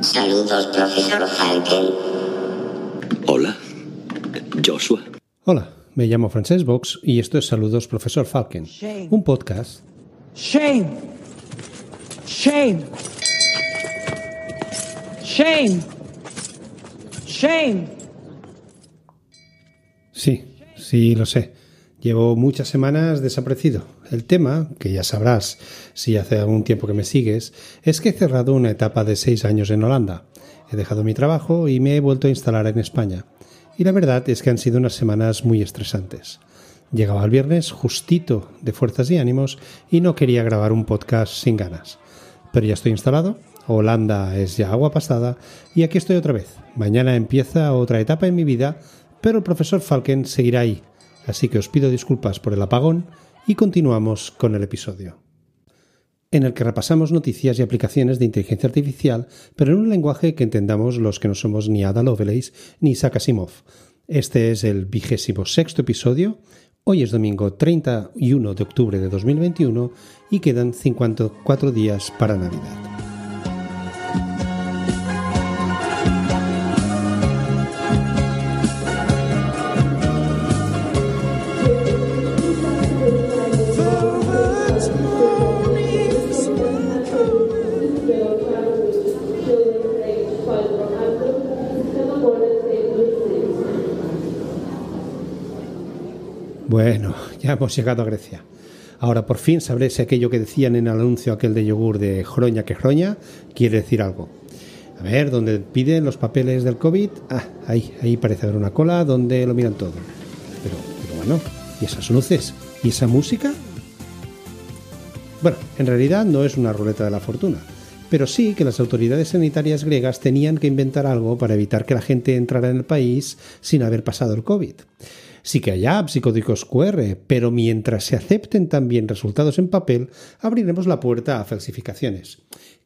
Saludos, profesor Falken. Hola, Joshua. Hola, me llamo Francesc Vox y esto es Saludos Profesor Falken, un podcast. Shame. Shame. Shame. Shame. Sí, sí, lo sé. Llevo muchas semanas desaparecido. El tema, que ya sabrás si hace algún tiempo que me sigues, es que he cerrado una etapa de seis años en Holanda. He dejado mi trabajo y me he vuelto a instalar en España. Y la verdad es que han sido unas semanas muy estresantes. Llegaba el viernes justito de fuerzas y ánimos y no quería grabar un podcast sin ganas. Pero ya estoy instalado, Holanda es ya agua pasada y aquí estoy otra vez. Mañana empieza otra etapa en mi vida, pero el profesor Falken seguirá ahí. Así que os pido disculpas por el apagón y continuamos con el episodio en el que repasamos noticias y aplicaciones de inteligencia artificial, pero en un lenguaje que entendamos los que no somos ni Ada Lovelace ni Isaac Asimov. Este es el vigésimo sexto episodio. Hoy es domingo 31 de octubre de 2021 y quedan 54 días para Navidad. Bueno, ya hemos llegado a Grecia. Ahora por fin sabré si aquello que decían en el anuncio aquel de yogur de Jroña que Jroña quiere decir algo. A ver, ¿dónde piden los papeles del COVID? Ah, ahí, ahí parece haber una cola donde lo miran todo. Pero, pero bueno, ¿y esas luces? ¿Y esa música? Bueno, en realidad no es una ruleta de la fortuna, pero sí que las autoridades sanitarias griegas tenían que inventar algo para evitar que la gente entrara en el país sin haber pasado el COVID. Sí que hay apps y códigos QR, pero mientras se acepten también resultados en papel, abriremos la puerta a falsificaciones.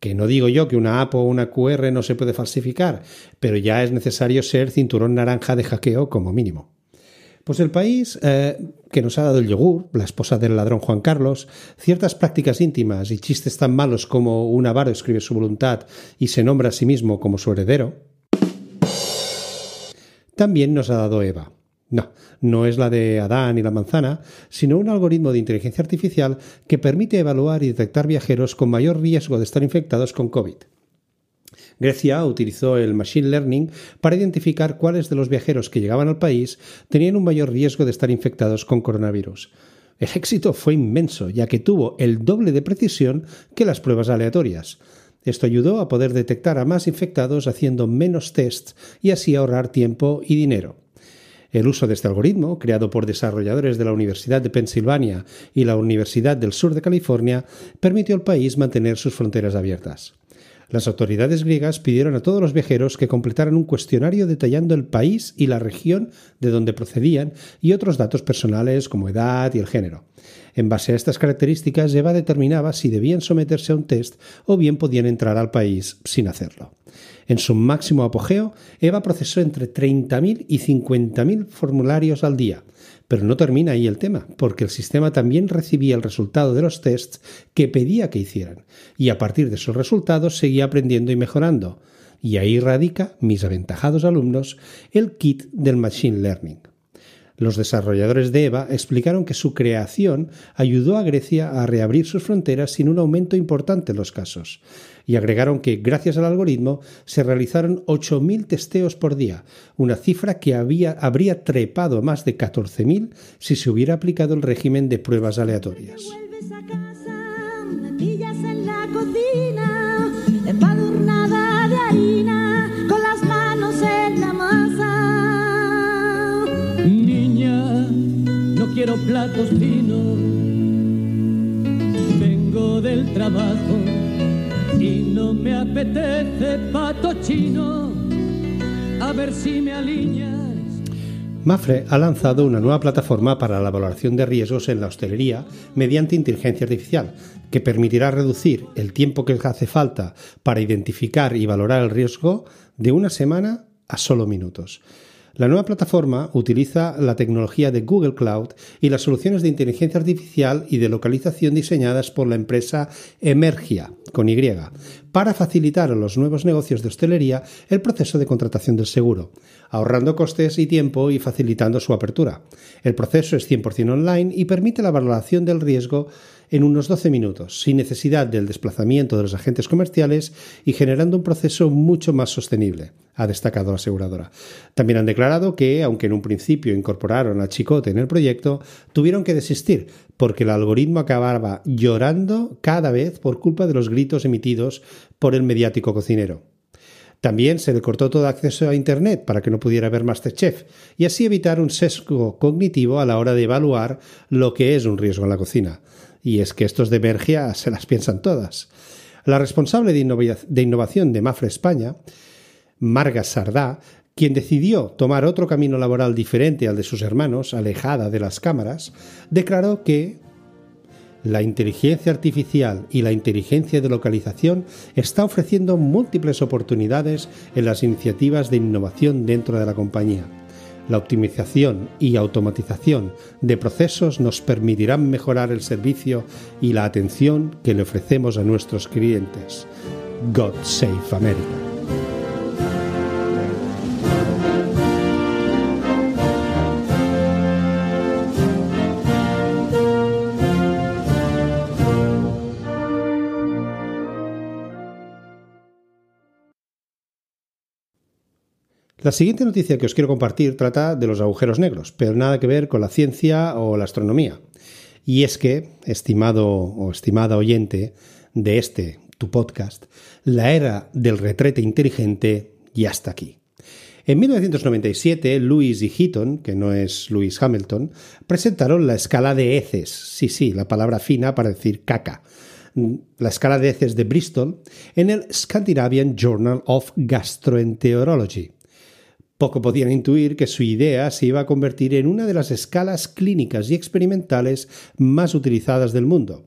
Que no digo yo que una app o una QR no se puede falsificar, pero ya es necesario ser cinturón naranja de hackeo como mínimo. Pues el país eh, que nos ha dado el yogur, la esposa del ladrón Juan Carlos, ciertas prácticas íntimas y chistes tan malos como un avaro escribe su voluntad y se nombra a sí mismo como su heredero, también nos ha dado Eva, no, no es la de Adán y la manzana, sino un algoritmo de inteligencia artificial que permite evaluar y detectar viajeros con mayor riesgo de estar infectados con COVID. Grecia utilizó el Machine Learning para identificar cuáles de los viajeros que llegaban al país tenían un mayor riesgo de estar infectados con coronavirus. El éxito fue inmenso, ya que tuvo el doble de precisión que las pruebas aleatorias. Esto ayudó a poder detectar a más infectados haciendo menos tests y así ahorrar tiempo y dinero. El uso de este algoritmo, creado por desarrolladores de la Universidad de Pensilvania y la Universidad del Sur de California, permitió al país mantener sus fronteras abiertas. Las autoridades griegas pidieron a todos los viajeros que completaran un cuestionario detallando el país y la región de donde procedían y otros datos personales como edad y el género. En base a estas características, Eva determinaba si debían someterse a un test o bien podían entrar al país sin hacerlo. En su máximo apogeo, Eva procesó entre 30.000 y 50.000 formularios al día. Pero no termina ahí el tema, porque el sistema también recibía el resultado de los tests que pedía que hicieran, y a partir de esos resultados seguía aprendiendo y mejorando. Y ahí radica, mis aventajados alumnos, el kit del Machine Learning. Los desarrolladores de EVA explicaron que su creación ayudó a Grecia a reabrir sus fronteras sin un aumento importante en los casos. Y agregaron que, gracias al algoritmo, se realizaron 8.000 testeos por día, una cifra que había, habría trepado a más de 14.000 si se hubiera aplicado el régimen de pruebas aleatorias. quiero platos finos. Vengo del trabajo apetece pato chino. A ver si me alineas. Mafre ha lanzado una nueva plataforma para la valoración de riesgos en la hostelería mediante inteligencia artificial, que permitirá reducir el tiempo que hace falta para identificar y valorar el riesgo de una semana a solo minutos. La nueva plataforma utiliza la tecnología de Google Cloud y las soluciones de inteligencia artificial y de localización diseñadas por la empresa Emergia, con Y, para facilitar a los nuevos negocios de hostelería el proceso de contratación del seguro, ahorrando costes y tiempo y facilitando su apertura. El proceso es 100% online y permite la valoración del riesgo en unos 12 minutos, sin necesidad del desplazamiento de los agentes comerciales y generando un proceso mucho más sostenible, ha destacado la aseguradora. También han declarado que, aunque en un principio incorporaron a Chicote en el proyecto, tuvieron que desistir porque el algoritmo acababa llorando cada vez por culpa de los gritos emitidos por el mediático cocinero. También se le cortó todo acceso a Internet para que no pudiera ver Masterchef y así evitar un sesgo cognitivo a la hora de evaluar lo que es un riesgo en la cocina. Y es que estos de Bergia se las piensan todas. La responsable de, innovación de Mafre España, Marga Sardá, quien decidió tomar otro camino laboral diferente al de sus hermanos, alejada de las cámaras, declaró que la inteligencia artificial y la inteligencia de localización está ofreciendo múltiples oportunidades en las iniciativas de innovación dentro de la compañía la optimización y automatización de procesos nos permitirán mejorar el servicio y la atención que le ofrecemos a nuestros clientes. God Save America. La siguiente noticia que os quiero compartir trata de los agujeros negros, pero nada que ver con la ciencia o la astronomía. Y es que, estimado o estimada oyente de este, tu podcast, la era del retrete inteligente ya está aquí. En 1997, Lewis y Heaton, que no es Lewis Hamilton, presentaron la escala de heces, sí, sí, la palabra fina para decir caca, la escala de heces de Bristol, en el Scandinavian Journal of Gastroenterology. Poco podían intuir que su idea se iba a convertir en una de las escalas clínicas y experimentales más utilizadas del mundo.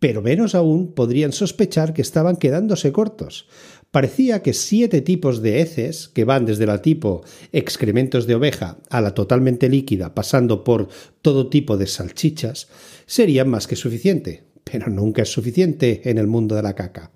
Pero menos aún podrían sospechar que estaban quedándose cortos. Parecía que siete tipos de heces, que van desde la tipo excrementos de oveja a la totalmente líquida, pasando por todo tipo de salchichas, serían más que suficiente. Pero nunca es suficiente en el mundo de la caca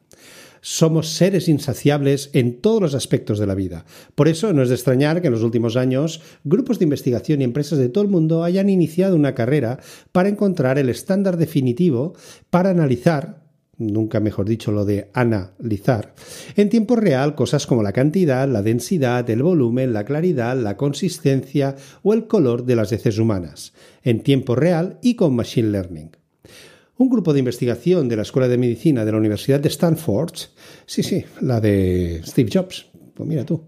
somos seres insaciables en todos los aspectos de la vida. Por eso no es de extrañar que en los últimos años grupos de investigación y empresas de todo el mundo hayan iniciado una carrera para encontrar el estándar definitivo para analizar nunca mejor dicho lo de analizar, en tiempo real cosas como la cantidad, la densidad, el volumen, la claridad, la consistencia o el color de las heces humanas, en tiempo real y con Machine Learning. Un grupo de investigación de la Escuela de Medicina de la Universidad de Stanford, sí, sí, la de Steve Jobs, pues mira tú,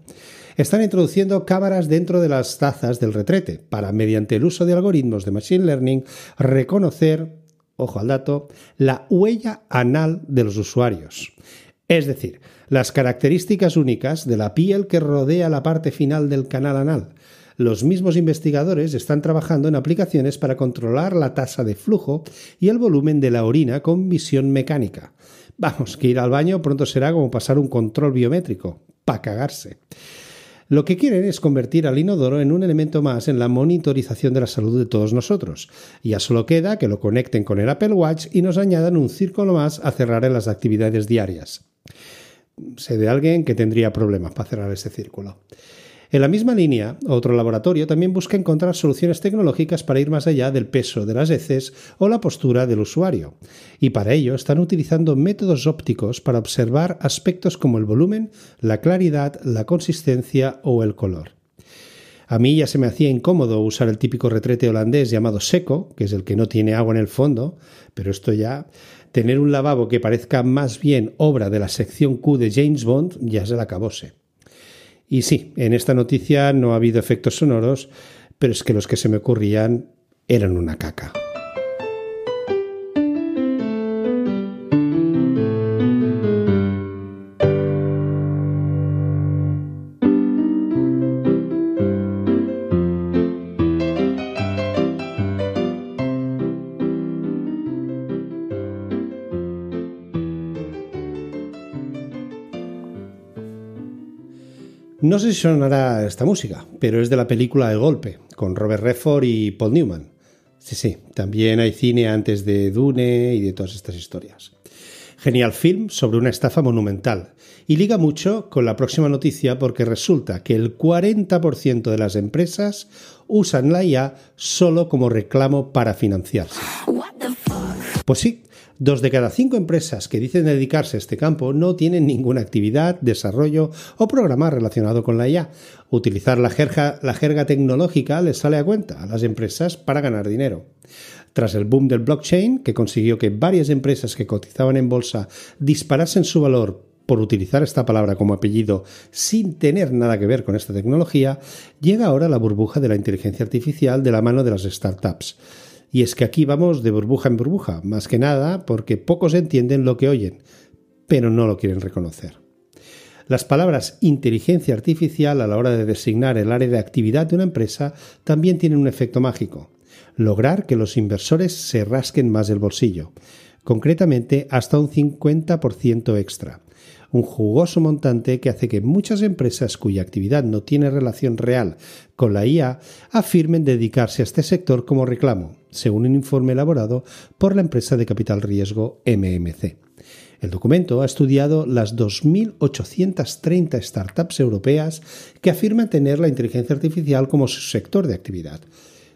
están introduciendo cámaras dentro de las tazas del retrete para, mediante el uso de algoritmos de Machine Learning, reconocer, ojo al dato, la huella anal de los usuarios. Es decir, las características únicas de la piel que rodea la parte final del canal anal, los mismos investigadores están trabajando en aplicaciones para controlar la tasa de flujo y el volumen de la orina con visión mecánica. Vamos, que ir al baño pronto será como pasar un control biométrico, para cagarse. Lo que quieren es convertir al inodoro en un elemento más en la monitorización de la salud de todos nosotros. Ya solo queda que lo conecten con el Apple Watch y nos añadan un círculo más a cerrar en las actividades diarias. Sé de alguien que tendría problemas para cerrar ese círculo. En la misma línea, otro laboratorio también busca encontrar soluciones tecnológicas para ir más allá del peso de las heces o la postura del usuario. Y para ello están utilizando métodos ópticos para observar aspectos como el volumen, la claridad, la consistencia o el color. A mí ya se me hacía incómodo usar el típico retrete holandés llamado seco, que es el que no tiene agua en el fondo, pero esto ya tener un lavabo que parezca más bien obra de la sección Q de James Bond ya se la acabóse. Y sí, en esta noticia no ha habido efectos sonoros, pero es que los que se me ocurrían eran una caca. No sé si sonará esta música, pero es de la película El Golpe, con Robert Redford y Paul Newman. Sí, sí, también hay cine antes de Dune y de todas estas historias. Genial film sobre una estafa monumental. Y liga mucho con la próxima noticia porque resulta que el 40% de las empresas usan la IA solo como reclamo para financiarse. Pues sí, dos de cada cinco empresas que dicen dedicarse a este campo no tienen ninguna actividad, desarrollo o programa relacionado con la IA. Utilizar la jerga, la jerga tecnológica les sale a cuenta a las empresas para ganar dinero. Tras el boom del blockchain, que consiguió que varias empresas que cotizaban en bolsa disparasen su valor por utilizar esta palabra como apellido sin tener nada que ver con esta tecnología, llega ahora la burbuja de la inteligencia artificial de la mano de las startups. Y es que aquí vamos de burbuja en burbuja, más que nada porque pocos entienden lo que oyen, pero no lo quieren reconocer. Las palabras inteligencia artificial a la hora de designar el área de actividad de una empresa también tienen un efecto mágico lograr que los inversores se rasquen más el bolsillo, concretamente hasta un 50% extra. Un jugoso montante que hace que muchas empresas cuya actividad no tiene relación real con la IA afirmen dedicarse a este sector como reclamo, según un informe elaborado por la empresa de capital riesgo MMC. El documento ha estudiado las 2.830 startups europeas que afirman tener la inteligencia artificial como su sector de actividad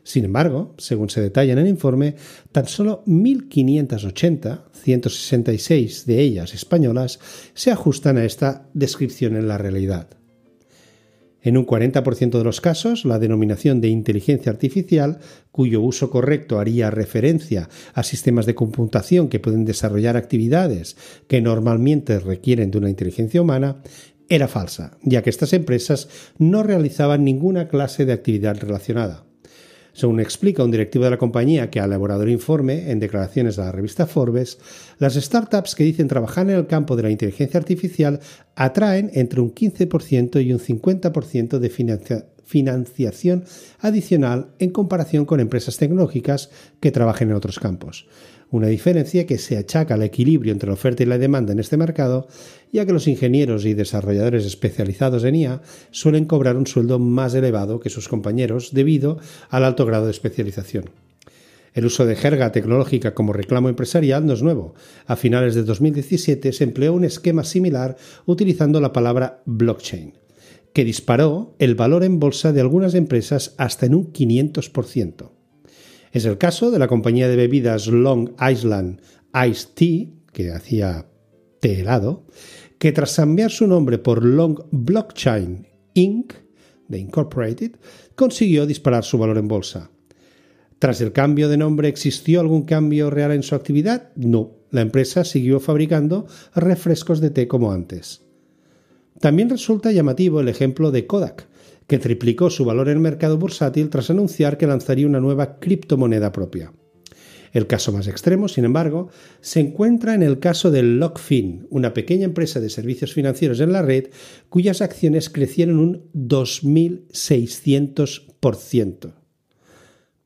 sin embargo, según se detalla en el informe, tan solo 1.580, 166 de ellas españolas, se ajustan a esta descripción en la realidad. En un 40% de los casos, la denominación de inteligencia artificial, cuyo uso correcto haría referencia a sistemas de computación que pueden desarrollar actividades que normalmente requieren de una inteligencia humana, era falsa, ya que estas empresas no realizaban ninguna clase de actividad relacionada. Según explica un directivo de la compañía que ha elaborado el informe en declaraciones a la revista Forbes, las startups que dicen trabajar en el campo de la inteligencia artificial atraen entre un 15% y un 50% de financiación adicional en comparación con empresas tecnológicas que trabajen en otros campos una diferencia que se achaca al equilibrio entre la oferta y la demanda en este mercado, ya que los ingenieros y desarrolladores especializados en IA suelen cobrar un sueldo más elevado que sus compañeros debido al alto grado de especialización. El uso de jerga tecnológica como reclamo empresarial no es nuevo. A finales de 2017 se empleó un esquema similar utilizando la palabra blockchain, que disparó el valor en bolsa de algunas empresas hasta en un 500%. Es el caso de la compañía de bebidas Long Island Ice Tea, que hacía té helado, que tras cambiar su nombre por Long Blockchain Inc., de Incorporated, consiguió disparar su valor en bolsa. Tras el cambio de nombre, ¿existió algún cambio real en su actividad? No, la empresa siguió fabricando refrescos de té como antes. También resulta llamativo el ejemplo de Kodak, que triplicó su valor en el mercado bursátil tras anunciar que lanzaría una nueva criptomoneda propia. El caso más extremo, sin embargo, se encuentra en el caso de Lockfin, una pequeña empresa de servicios financieros en la red cuyas acciones crecieron un 2.600%,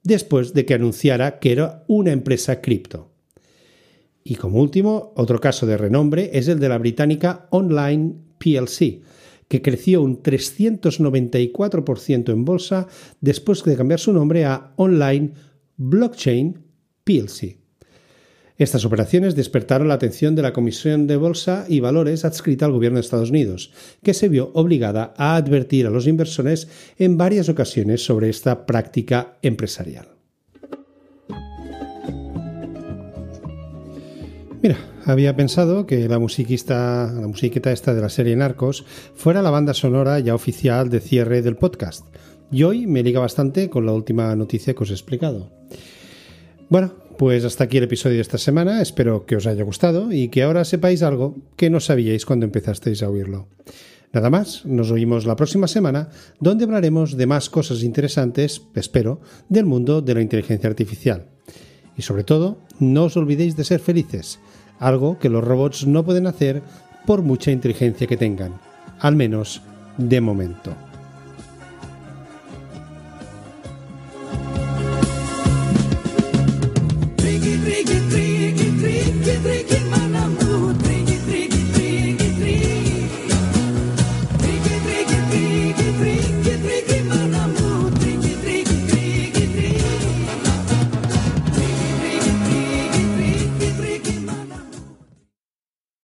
después de que anunciara que era una empresa cripto. Y como último, otro caso de renombre es el de la británica Online PLC, que creció un 394% en bolsa después de cambiar su nombre a Online Blockchain PLC. Estas operaciones despertaron la atención de la Comisión de Bolsa y Valores adscrita al gobierno de Estados Unidos, que se vio obligada a advertir a los inversores en varias ocasiones sobre esta práctica empresarial. Mira, había pensado que la musiquista, la musiqueta esta de la serie Narcos fuera la banda sonora ya oficial de cierre del podcast. Y hoy me liga bastante con la última noticia que os he explicado. Bueno, pues hasta aquí el episodio de esta semana. Espero que os haya gustado y que ahora sepáis algo que no sabíais cuando empezasteis a oírlo. Nada más, nos oímos la próxima semana, donde hablaremos de más cosas interesantes, espero, del mundo de la inteligencia artificial. Y sobre todo, no os olvidéis de ser felices algo que los robots no pueden hacer por mucha inteligencia que tengan, al menos de momento.